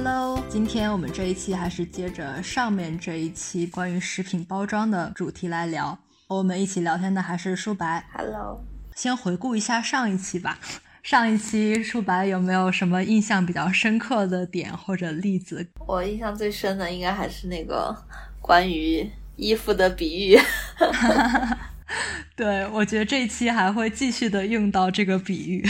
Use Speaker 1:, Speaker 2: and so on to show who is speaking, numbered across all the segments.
Speaker 1: Hello，今天我们这一期还是接着上面这一期关于食品包装的主题来聊。和我们一起聊天的还是舒白。
Speaker 2: Hello，
Speaker 1: 先回顾一下上一期吧。上一期舒白有没有什么印象比较深刻的点或者例子？
Speaker 2: 我印象最深的应该还是那个关于衣服的比喻。
Speaker 1: 对，我觉得这一期还会继续的用到这个比喻，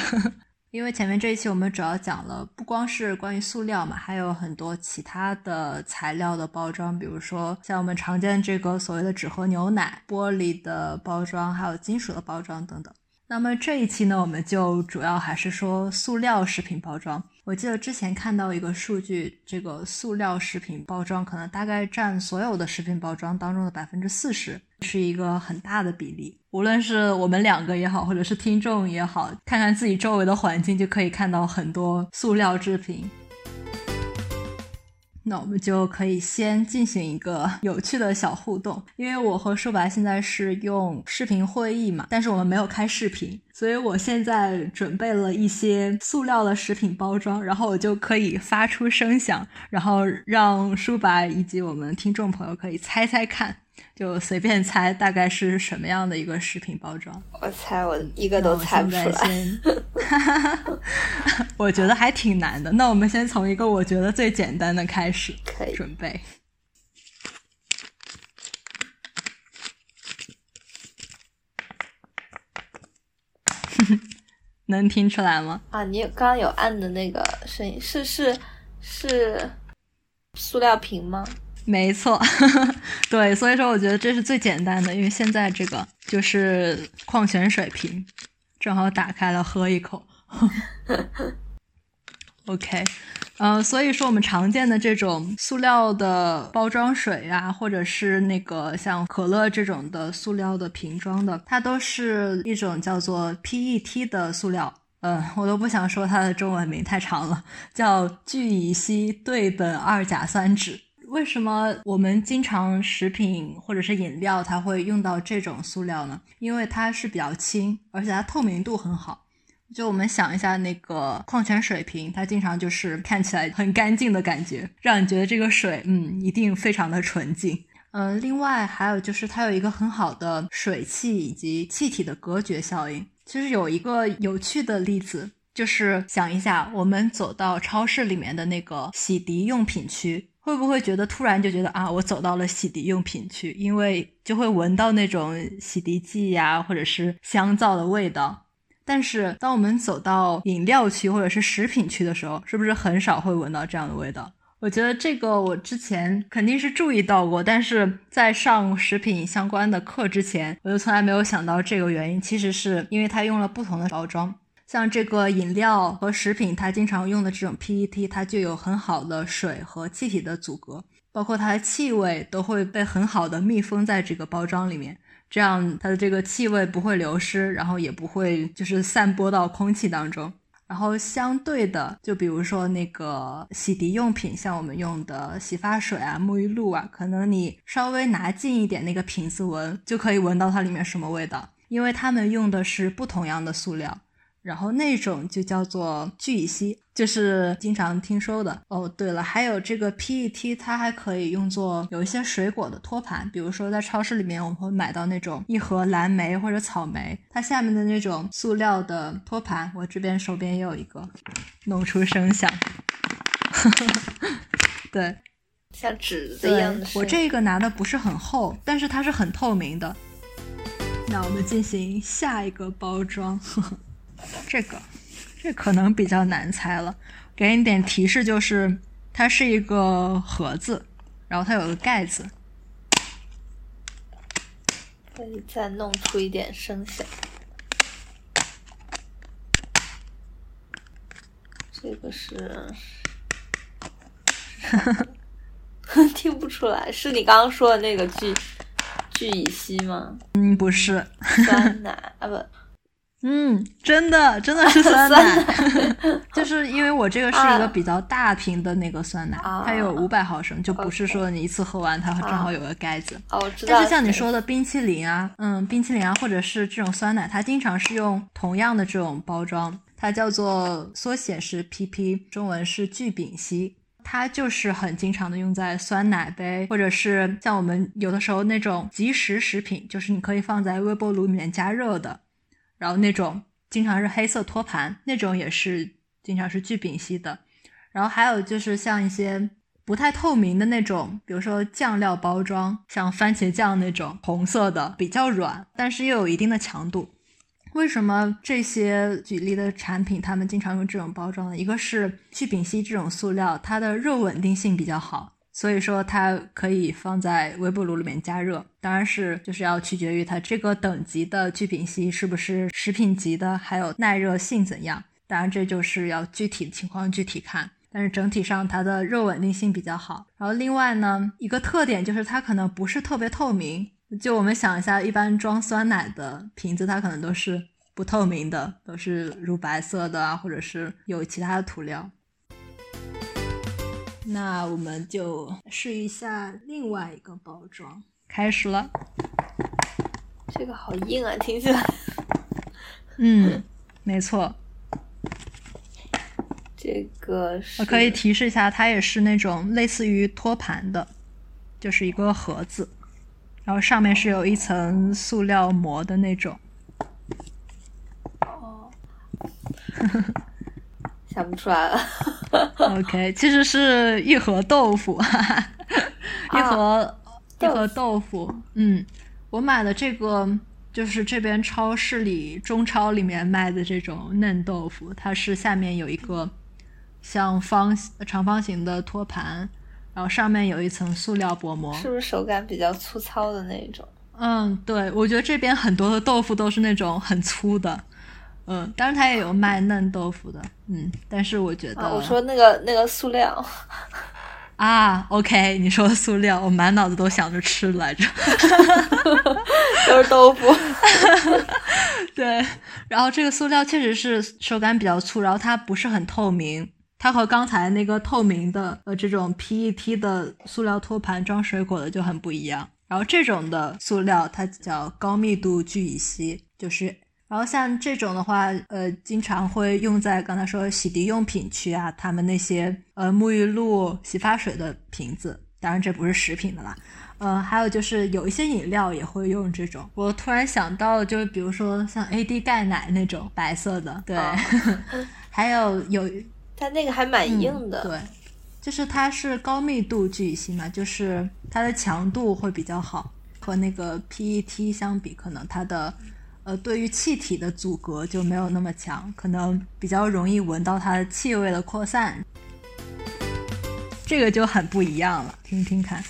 Speaker 1: 因为前面这一期我们主要讲了不光是关于塑料嘛，还有很多其他的材料的包装，比如说像我们常见这个所谓的纸盒牛奶、玻璃的包装，还有金属的包装等等。那么这一期呢，我们就主要还是说塑料食品包装。我记得之前看到一个数据，这个塑料食品包装可能大概占所有的食品包装当中的百分之四十，是一个很大的比例。无论是我们两个也好，或者是听众也好，看看自己周围的环境，就可以看到很多塑料制品。那我们就可以先进行一个 有趣的小互动，因为我和舒白现在是用视频会议嘛，但是我们没有开视频，所以我现在准备了一些塑料的食品包装，然后我就可以发出声响，然后让舒白以及我们听众朋友可以猜猜看，就随便猜大概是什么样的一个食品包装。
Speaker 2: 我猜我一个都猜不出来。
Speaker 1: 我觉得还挺难的。那我们先从一个我觉得最简单的开始，
Speaker 2: 可以
Speaker 1: 准备。能听出来吗？
Speaker 2: 啊，你刚刚有按的那个声音是是是塑料瓶吗？
Speaker 1: 没错，对，所以说我觉得这是最简单的，因为现在这个就是矿泉水瓶，正好打开了喝一口。OK，呃，所以说我们常见的这种塑料的包装水啊，或者是那个像可乐这种的塑料的瓶装的，它都是一种叫做 PET 的塑料。嗯，我都不想说它的中文名太长了，叫聚乙烯对苯二甲酸酯。为什么我们经常食品或者是饮料它会用到这种塑料呢？因为它是比较轻，而且它透明度很好。就我们想一下，那个矿泉水瓶，它经常就是看起来很干净的感觉，让你觉得这个水，嗯，一定非常的纯净。嗯、另外还有就是它有一个很好的水汽以及气体的隔绝效应。其实有一个有趣的例子，就是想一下，我们走到超市里面的那个洗涤用品区。会不会觉得突然就觉得啊，我走到了洗涤用品区，因为就会闻到那种洗涤剂呀，或者是香皂的味道。但是当我们走到饮料区或者是食品区的时候，是不是很少会闻到这样的味道？我觉得这个我之前肯定是注意到过，但是在上食品相关的课之前，我就从来没有想到这个原因，其实是因为它用了不同的包装。像这个饮料和食品，它经常用的这种 PET，它就有很好的水和气体的阻隔，包括它的气味都会被很好的密封在这个包装里面，这样它的这个气味不会流失，然后也不会就是散播到空气当中。然后相对的，就比如说那个洗涤用品，像我们用的洗发水啊、沐浴露啊，可能你稍微拿近一点那个瓶子闻，就可以闻到它里面什么味道，因为它们用的是不同样的塑料。然后那种就叫做聚乙烯，就是经常听说的。哦，对了，还有这个 PET，它还可以用作有一些水果的托盘，比如说在超市里面我们会买到那种一盒蓝莓或者草莓，它下面的那种塑料的托盘，我这边手边也有一个，弄出声响。对，
Speaker 2: 像纸的一样的。
Speaker 1: 我这个拿的不是很厚，但是它是很透明的。那我们进行下一个包装。这个，这可能比较难猜了。给你点提示，就是它是一个盒子，然后它有个盖子。
Speaker 2: 可以再弄出一点声响。这个是，听不出来，是你刚刚说的那个聚聚乙烯吗？
Speaker 1: 嗯，不是。
Speaker 2: 酸奶啊不。
Speaker 1: 嗯，真的真的是 酸奶，就是因为我这个是一个比较大瓶的那个酸奶，
Speaker 2: 啊、
Speaker 1: 它有五百毫升，就不是说你一次喝完它正好有个盖子。
Speaker 2: 哦，我知道。
Speaker 1: 但是像你说的冰淇淋啊，嗯，冰淇淋啊，或者是这种酸奶，它经常是用同样的这种包装，它叫做缩写是 PP，中文是聚丙烯。它就是很经常的用在酸奶杯，或者是像我们有的时候那种即食食品，就是你可以放在微波炉里面加热的，然后那种经常是黑色托盘，那种也是经常是聚丙烯的。然后还有就是像一些不太透明的那种，比如说酱料包装，像番茄酱那种红色的，比较软，但是又有一定的强度。为什么这些举例的产品他们经常用这种包装呢？一个是聚丙烯这种塑料，它的热稳定性比较好，所以说它可以放在微波炉里面加热。当然是就是要取决于它这个等级的聚丙烯是不是食品级的，还有耐热性怎样。当然这就是要具体的情况具体看，但是整体上它的热稳定性比较好。然后另外呢，一个特点就是它可能不是特别透明。就我们想一下，一般装酸奶的瓶子，它可能都是不透明的，都是乳白色的啊，或者是有其他的涂料。那我们就试一下另外一个包装，开始了。
Speaker 2: 这个好硬啊，听起来。
Speaker 1: 嗯，没错。
Speaker 2: 这个是。
Speaker 1: 我可以提示一下，它也是那种类似于托盘的，就是一个盒子。然后上面是有一层塑料膜的那种。
Speaker 2: 哦，想不出来了。
Speaker 1: OK，其实是一盒豆腐，一盒一盒豆腐。嗯，我买的这个就是这边超市里中超里面卖的这种嫩豆腐，它是下面有一个像方长方形的托盘。然后上面有一层塑料薄膜，
Speaker 2: 是不是手感比较粗糙的那种？
Speaker 1: 嗯，对，我觉得这边很多的豆腐都是那种很粗的，嗯，当然它也有卖嫩豆腐的，嗯，但是我觉得，
Speaker 2: 我说那个那个塑料
Speaker 1: 啊，OK，你说塑料，我满脑子都想着吃来着，
Speaker 2: 都是豆腐，
Speaker 1: 对，然后这个塑料确实是手感比较粗，然后它不是很透明。它和刚才那个透明的呃这种 PET 的塑料托盘装水果的就很不一样。然后这种的塑料它叫高密度聚乙烯，就是然后像这种的话，呃，经常会用在刚才说洗涤用品区啊，他们那些呃沐浴露、洗发水的瓶子。当然这不是食品的啦，呃，还有就是有一些饮料也会用这种。我突然想到，就是比如说像 AD 钙奶那种白色的，对，还有有。
Speaker 2: 它那个还蛮硬的，
Speaker 1: 对，就是它是高密度聚乙烯嘛，就是它的强度会比较好，和那个 PET 相比，可能它的呃对于气体的阻隔就没有那么强，可能比较容易闻到它的气味的扩散，这个就很不一样了，听听看，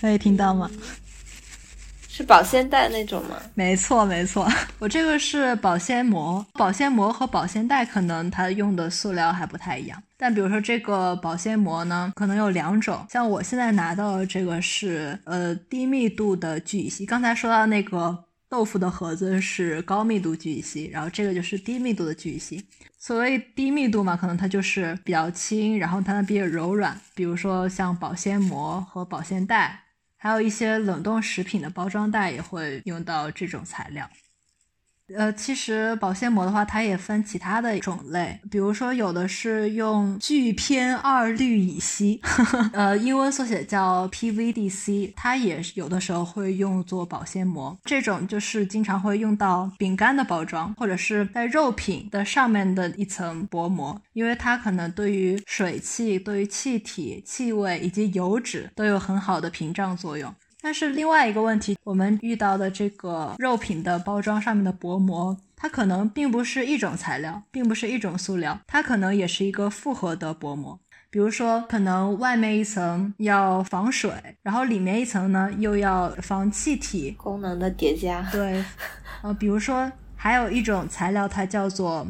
Speaker 1: 可以听到吗？
Speaker 2: 是保鲜袋那种吗？
Speaker 1: 没错，没错，我这个是保鲜膜。保鲜膜和保鲜袋可能它用的塑料还不太一样。但比如说这个保鲜膜呢，可能有两种。像我现在拿到的这个是呃低密度的聚乙烯。刚才说到那个豆腐的盒子是高密度聚乙烯，然后这个就是低密度的聚乙烯。所谓低密度嘛，可能它就是比较轻，然后它呢比较柔软。比如说像保鲜膜和保鲜袋。还有一些冷冻食品的包装袋也会用到这种材料。呃，其实保鲜膜的话，它也分其他的种类，比如说有的是用聚偏二氯乙烯，呃，英文缩写叫 PVDC，它也有的时候会用作保鲜膜。这种就是经常会用到饼干的包装，或者是在肉品的上面的一层薄膜，因为它可能对于水汽、对于气体、气味以及油脂都有很好的屏障作用。但是另外一个问题，我们遇到的这个肉品的包装上面的薄膜，它可能并不是一种材料，并不是一种塑料，它可能也是一个复合的薄膜。比如说，可能外面一层要防水，然后里面一层呢又要防气体，
Speaker 2: 功能的叠加。
Speaker 1: 对，呃，比如说还有一种材料，它叫做。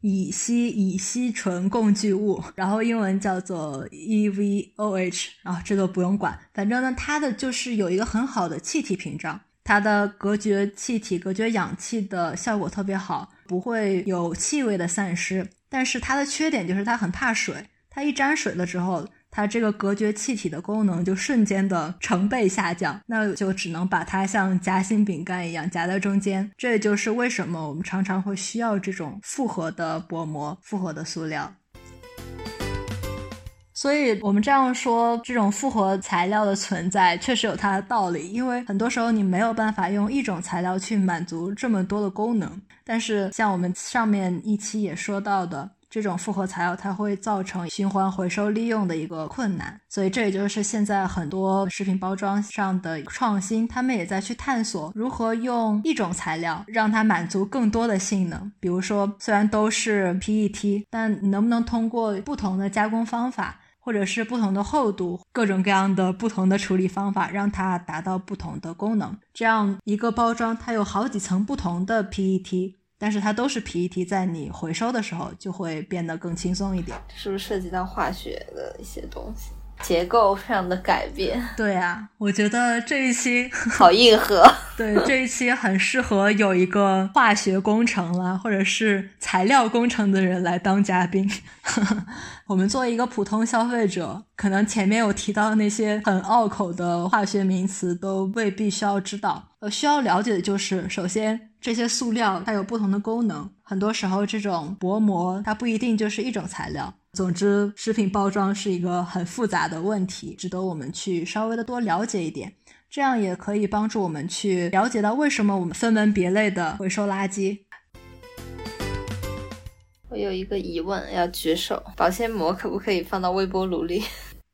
Speaker 1: 乙烯乙烯醇共聚物，然后英文叫做 EVOH，啊，这个不用管，反正呢，它的就是有一个很好的气体屏障，它的隔绝气体、隔绝氧气的效果特别好，不会有气味的散失。但是它的缺点就是它很怕水，它一沾水了之后，它这个隔绝气体的功能就瞬间的成倍下降，那就只能把它像夹心饼干一样夹在中间。这也就是为什么我们常常会需要这种复合的薄膜、复合的塑料。所以，我们这样说，这种复合材料的存在确实有它的道理，因为很多时候你没有办法用一种材料去满足这么多的功能。但是，像我们上面一期也说到的。这种复合材料它会造成循环回收利用的一个困难，所以这也就是现在很多食品包装上的创新，他们也在去探索如何用一种材料让它满足更多的性能。比如说，虽然都是 PET，但能不能通过不同的加工方法，或者是不同的厚度、各种各样的不同的处理方法，让它达到不同的功能？这样一个包装它有好几层不同的 PET。但是它都是 PET，在你回收的时候就会变得更轻松一点。
Speaker 2: 是不是涉及到化学的一些东西，结构上的改变？
Speaker 1: 对啊，我觉得这一期
Speaker 2: 好 硬核。
Speaker 1: 对，这一期很适合有一个化学工程啦，或者是材料工程的人来当嘉宾。我们作为一个普通消费者，可能前面有提到那些很拗口的化学名词，都未必需要知道。呃，需要了解的就是，首先。这些塑料它有不同的功能，很多时候这种薄膜它不一定就是一种材料。总之，食品包装是一个很复杂的问题，值得我们去稍微的多了解一点，这样也可以帮助我们去了解到为什么我们分门别类的回收垃圾。
Speaker 2: 我有一个疑问要举手：保鲜膜可不可以放到微波炉里？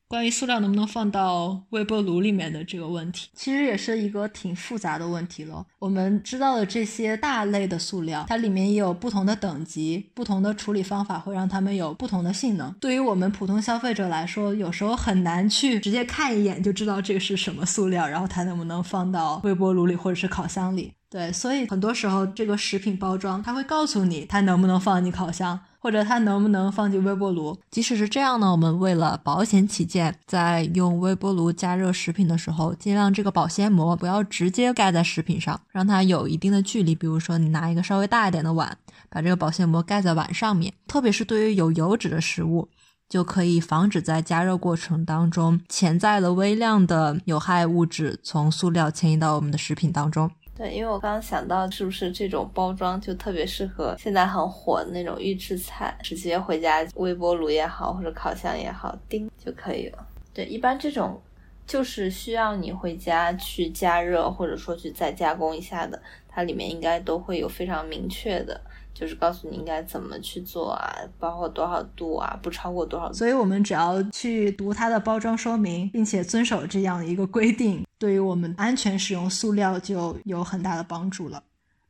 Speaker 1: 关于塑料能不能放到微波炉里面的这个问题，其实也是一个挺复杂的问题了。我们知道的这些大类的塑料，它里面也有不同的等级，不同的处理方法会让它们有不同的性能。对于我们普通消费者来说，有时候很难去直接看一眼就知道这个是什么塑料，然后它能不能放到微波炉里或者是烤箱里。对，所以很多时候这个食品包装它会告诉你它能不能放进烤箱。或者它能不能放进微波炉？即使是这样呢，我们为了保险起见，在用微波炉加热食品的时候，尽量这个保鲜膜不要直接盖在食品上，让它有一定的距离。比如说，你拿一个稍微大一点的碗，把这个保鲜膜盖在碗上面。特别是对于有油脂的食物，就可以防止在加热过程当中潜在的微量的有害物质从塑料迁移到我们的食品当中。
Speaker 2: 对，因为我刚刚想到，是不是这种包装就特别适合现在很火的那种预制菜，直接回家微波炉也好，或者烤箱也好，叮就可以了。对，一般这种就是需要你回家去加热，或者说去再加工一下的，它里面应该都会有非常明确的。就是告诉你应该怎么去做啊，包括多少度啊，不超过多少。
Speaker 1: 所以我们只要去读它的包装说明，并且遵守这样一个规定，对于我们安全使用塑料就有很大的帮助了。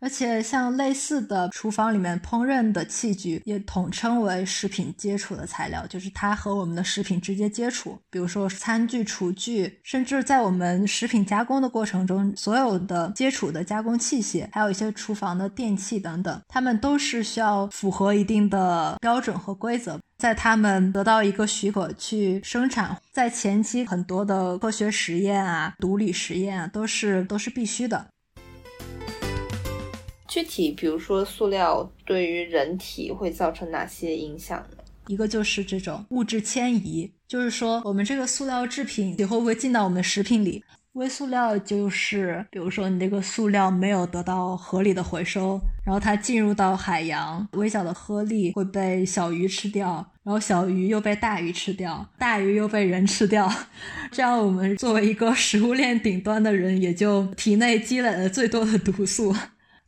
Speaker 1: 而且像类似的厨房里面烹饪的器具，也统称为食品接触的材料，就是它和我们的食品直接接触。比如说餐具、厨具，甚至在我们食品加工的过程中，所有的接触的加工器械，还有一些厨房的电器等等，它们都是需要符合一定的标准和规则，在它们得到一个许可去生产，在前期很多的科学实验啊、毒理实验啊，都是都是必须的。
Speaker 2: 具体，比如说塑料对于人体会造成哪些影响呢？
Speaker 1: 一个就是这种物质迁移，就是说我们这个塑料制品以后会不会进到我们的食品里？微塑料就是，比如说你这个塑料没有得到合理的回收，然后它进入到海洋，微小的颗粒会被小鱼吃掉，然后小鱼又被大鱼吃掉，大鱼又被人吃掉，这样我们作为一个食物链顶端的人，也就体内积累了最多的毒素。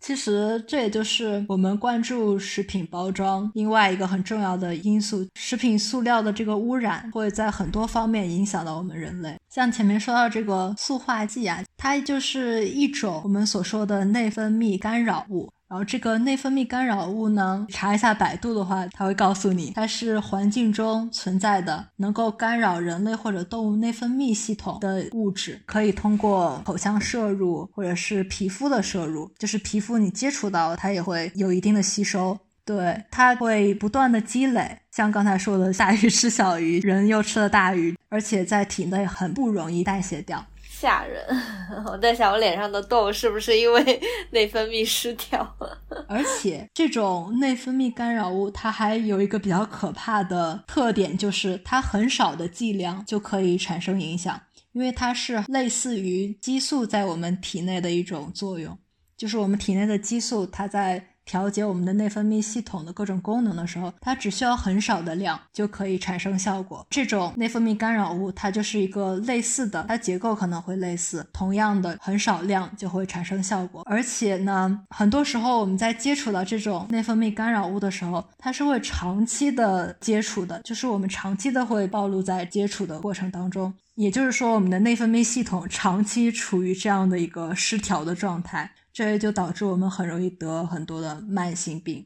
Speaker 1: 其实这也就是我们关注食品包装另外一个很重要的因素，食品塑料的这个污染会在很多方面影响到我们人类。像前面说到这个塑化剂啊，它就是一种我们所说的内分泌干扰物。然后这个内分泌干扰物呢，查一下百度的话，它会告诉你，它是环境中存在的能够干扰人类或者动物内分泌系统的物质，可以通过口腔摄入或者是皮肤的摄入，就是皮肤你接触到它也会有一定的吸收，对，它会不断的积累，像刚才说的大鱼吃小鱼，人又吃了大鱼，而且在体内很不容易代谢掉。
Speaker 2: 吓人。我在想，我脸上的痘是不是因为 内分泌失调？
Speaker 1: 而且，这种内分泌干扰物它还有一个比较可怕的特点，就是它很少的剂量就可以产生影响，因为它是类似于激素在我们体内的一种作用，就是我们体内的激素它在。调节我们的内分泌系统的各种功能的时候，它只需要很少的量就可以产生效果。这种内分泌干扰物，它就是一个类似的，它结构可能会类似，同样的很少量就会产生效果。而且呢，很多时候我们在接触到这种内分泌干扰物的时候，它是会长期的接触的，就是我们长期的会暴露在接触的过程当中。也就是说，我们的内分泌系统长期处于这样的一个失调的状态。这也就导致我们很容易得很多的慢性病，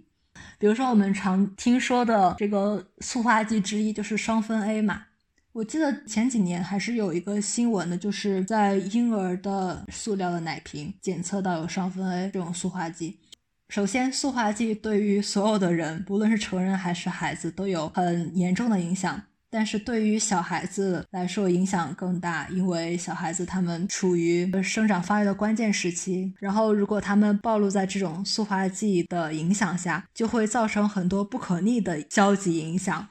Speaker 1: 比如说我们常听说的这个塑化剂之一就是双酚 A 嘛。我记得前几年还是有一个新闻的，就是在婴儿的塑料的奶瓶检测到有双酚 A 这种塑化剂。首先，塑化剂对于所有的人，不论是成人还是孩子，都有很严重的影响。但是对于小孩子来说影响更大，因为小孩子他们处于生长发育的关键时期，然后如果他们暴露在这种塑化剂的影响下，就会造成很多不可逆的消极影响。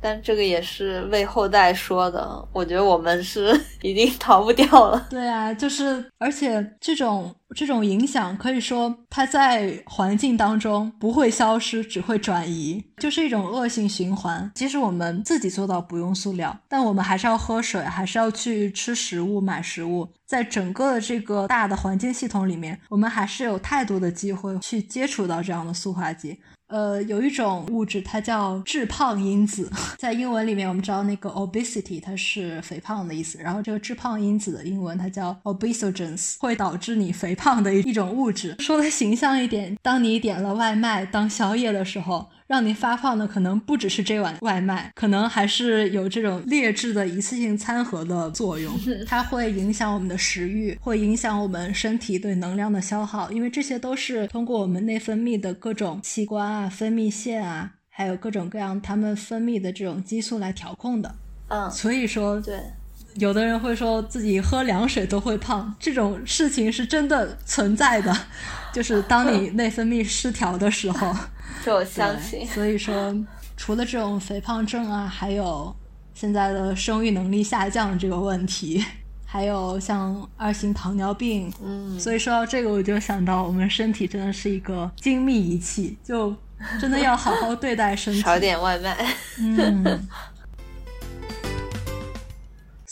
Speaker 2: 但这个也是为后代说的，我觉得我们是 已经逃不掉了。
Speaker 1: 对啊，就是而且这种这种影响，可以说它在环境当中不会消失，只会转移，就是一种恶性循环。即使我们自己做到不用塑料，但我们还是要喝水，还是要去吃食物、买食物，在整个的这个大的环境系统里面，我们还是有太多的机会去接触到这样的塑化剂。呃，有一种物质，它叫致胖因子，在英文里面，我们知道那个 obesity 它是肥胖的意思，然后这个致胖因子的英文它叫 obesogens，会导致你肥胖的一一种物质。说的形象一点，当你点了外卖当宵夜的时候。让您发胖的可能不只是这碗外卖，可能还是有这种劣质的一次性餐盒的作用。它会影响我们的食欲，会影响我们身体对能量的消耗，因为这些都是通过我们内分泌的各种器官啊、分泌腺啊，还有各种各样它们分泌的这种激素来调控的。
Speaker 2: 嗯，
Speaker 1: 所以说，
Speaker 2: 对，
Speaker 1: 有的人会说自己喝凉水都会胖，这种事情是真的存在的，就是当你内分泌失调的时候。
Speaker 2: 这我相信。
Speaker 1: 所以说，除了这种肥胖症啊，还有现在的生育能力下降这个问题，还有像二型糖尿病。
Speaker 2: 嗯，
Speaker 1: 所以说到这个，我就想到我们身体真的是一个精密仪器，就真的要好好对待身体。
Speaker 2: 少点外卖。
Speaker 1: 嗯。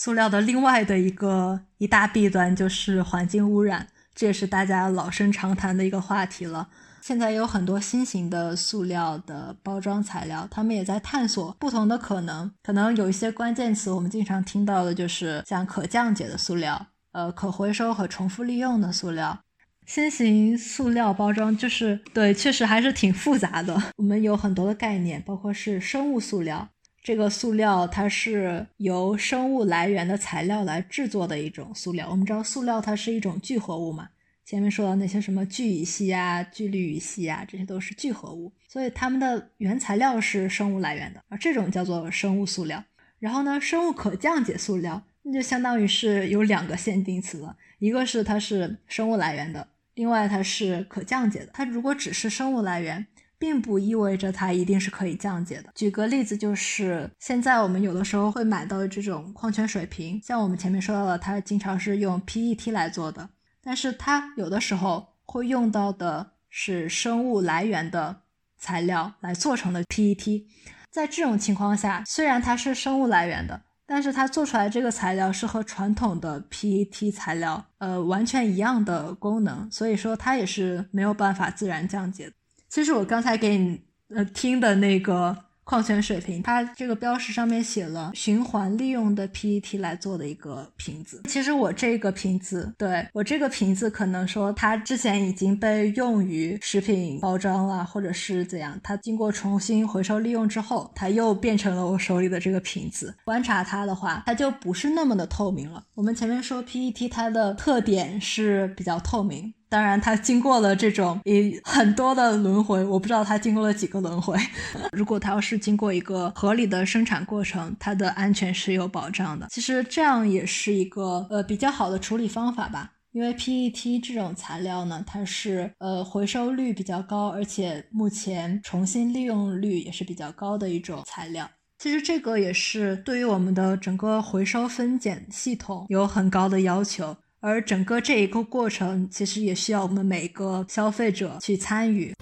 Speaker 1: 塑料的另外的一个一大弊端就是环境污染，这也是大家老生常谈的一个话题了。现在有很多新型的塑料的包装材料，他们也在探索不同的可能。可能有一些关键词，我们经常听到的就是像可降解的塑料，呃，可回收和重复利用的塑料。新型塑料包装就是对，确实还是挺复杂的。我们有很多的概念，包括是生物塑料，这个塑料它是由生物来源的材料来制作的一种塑料。我们知道塑料它是一种聚合物嘛。前面说到那些什么聚乙烯啊、聚氯乙烯啊，这些都是聚合物，所以它们的原材料是生物来源的而，这种叫做生物塑料。然后呢，生物可降解塑料，那就相当于是有两个限定词了，一个是它是生物来源的，另外它是可降解的。它如果只是生物来源，并不意味着它一定是可以降解的。举个例子，就是现在我们有的时候会买到的这种矿泉水瓶，像我们前面说到的，它经常是用 PET 来做的。但是它有的时候会用到的是生物来源的材料来做成的 PET，在这种情况下，虽然它是生物来源的，但是它做出来这个材料是和传统的 PET 材料呃完全一样的功能，所以说它也是没有办法自然降解的。其实我刚才给你呃听的那个。矿泉水瓶，它这个标识上面写了循环利用的 PET 来做的一个瓶子。其实我这个瓶子，对我这个瓶子，可能说它之前已经被用于食品包装了，或者是怎样。它经过重新回收利用之后，它又变成了我手里的这个瓶子。观察它的话，它就不是那么的透明了。我们前面说 PET 它的特点是比较透明。当然，它经过了这种以很多的轮回，我不知道它经过了几个轮回。如果它要是经过一个合理的生产过程，它的安全是有保障的。其实这样也是一个呃比较好的处理方法吧。因为 PET 这种材料呢，它是呃回收率比较高，而且目前重新利用率也是比较高的一种材料。其实这个也是对于我们的整个回收分拣系统有很高的要求，而整个这一个过程其实也需要我们每个消费者去参与。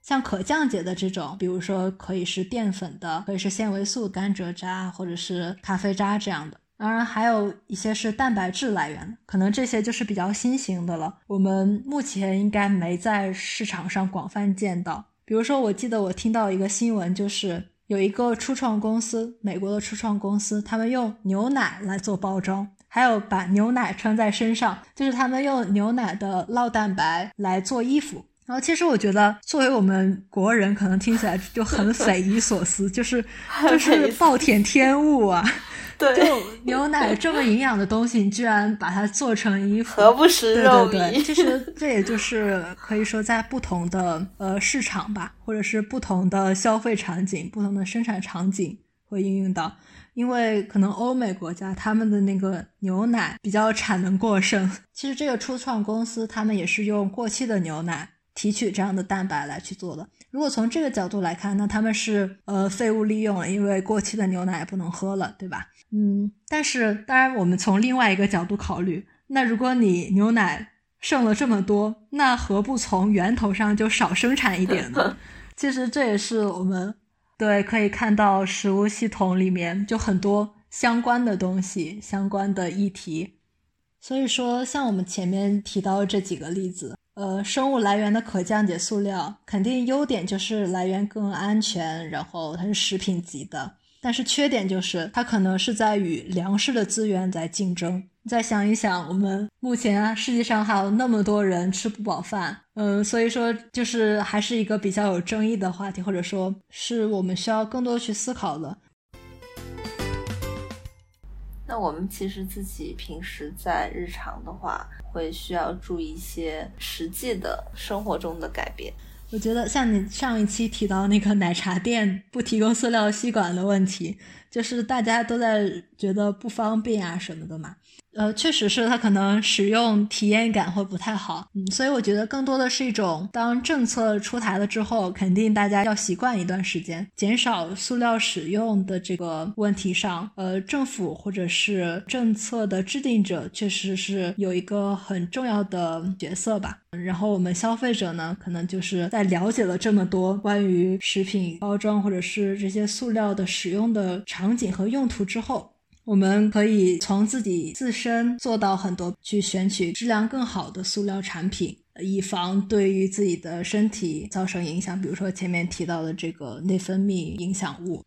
Speaker 1: 像可降解的这种，比如说可以是淀粉的，可以是纤维素、甘蔗渣或者是咖啡渣这样的。当然，还有一些是蛋白质来源，可能这些就是比较新型的了。我们目前应该没在市场上广泛见到。比如说，我记得我听到一个新闻，就是有一个初创公司，美国的初创公司，他们用牛奶来做包装，还有把牛奶穿在身上，就是他们用牛奶的酪蛋白来做衣服。然后，其实我觉得，作为我们国人，可能听起来就很 匪夷所思，就是就是暴殄天物啊。就牛奶这么营养的东西，你居然把它做成衣服，
Speaker 2: 何不食肉
Speaker 1: 糜？其实这也就是可以说，在不同的呃市场吧，或者是不同的消费场景、不同的生产场景会应用到。因为可能欧美国家他们的那个牛奶比较产能过剩，其实这个初创公司他们也是用过期的牛奶提取这样的蛋白来去做的。如果从这个角度来看，那他们是呃废物利用了，因为过期的牛奶不能喝了，对吧？嗯，但是当然，我们从另外一个角度考虑，那如果你牛奶剩了这么多，那何不从源头上就少生产一点呢？其实这也是我们对可以看到食物系统里面就很多相关的东西、相关的议题。所以说，像我们前面提到这几个例子，呃，生物来源的可降解塑料，肯定优点就是来源更安全，然后它是食品级的。但是缺点就是，它可能是在与粮食的资源在竞争。再想一想，我们目前啊，世界上还有那么多人吃不饱饭，嗯，所以说就是还是一个比较有争议的话题，或者说是我们需要更多去思考的。
Speaker 2: 那我们其实自己平时在日常的话，会需要注意一些实际的生活中的改变。
Speaker 1: 我觉得像你上一期提到那个奶茶店不提供塑料吸管的问题，就是大家都在觉得不方便啊什么的嘛。呃，确实是它可能使用体验感会不太好，嗯，所以我觉得更多的是一种，当政策出台了之后，肯定大家要习惯一段时间，减少塑料使用的这个问题上，呃，政府或者是政策的制定者确实是有一个很重要的角色吧。然后我们消费者呢，可能就是在了解了这么多关于食品包装或者是这些塑料的使用的场景和用途之后。我们可以从自己自身做到很多，去选取质量更好的塑料产品，以防对于自己的身体造成影响。比如说前面提到的这个内分泌影响物。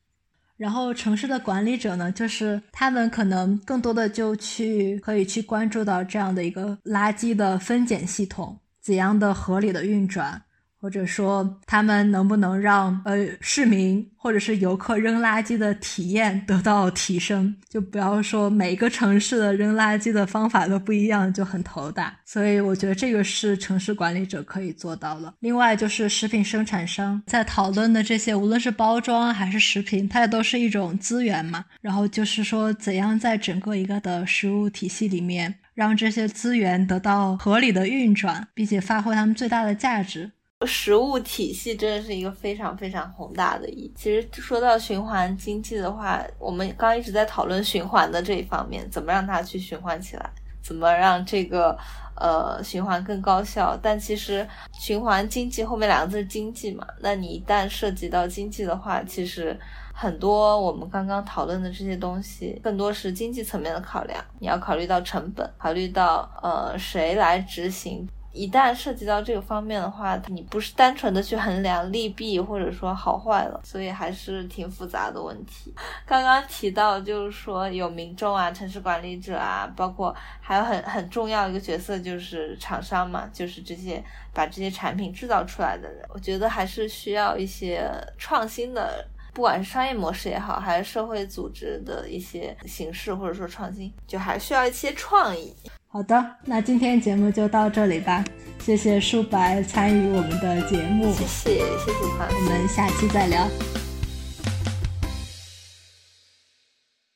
Speaker 1: 然后城市的管理者呢，就是他们可能更多的就去可以去关注到这样的一个垃圾的分拣系统怎样的合理的运转。或者说，他们能不能让呃市民或者是游客扔垃圾的体验得到提升？就不要说每个城市的扔垃圾的方法都不一样，就很头大。所以我觉得这个是城市管理者可以做到的。另外就是食品生产商在讨论的这些，无论是包装还是食品，它也都是一种资源嘛。然后就是说，怎样在整个一个的食物体系里面，让这些资源得到合理的运转，并且发挥它们最大的价值。
Speaker 2: 食物体系真的是一个非常非常宏大的意义。其实说到循环经济的话，我们刚一直在讨论循环的这一方面，怎么让它去循环起来，怎么让这个呃循环更高效。但其实循环经济后面两个字是经济嘛，那你一旦涉及到经济的话，其实很多我们刚刚讨论的这些东西，更多是经济层面的考量。你要考虑到成本，考虑到呃谁来执行。一旦涉及到这个方面的话，你不是单纯的去衡量利弊或者说好坏了，所以还是挺复杂的问题。刚刚提到就是说有民众啊、城市管理者啊，包括还有很很重要一个角色就是厂商嘛，就是这些把这些产品制造出来的人。我觉得还是需要一些创新的，不管是商业模式也好，还是社会组织的一些形式或者说创新，就还需要一些创意。
Speaker 1: 好的，那今天节目就到这里吧。谢谢舒白参与我们的节目，
Speaker 2: 谢谢谢谢他，
Speaker 1: 我们下期再聊。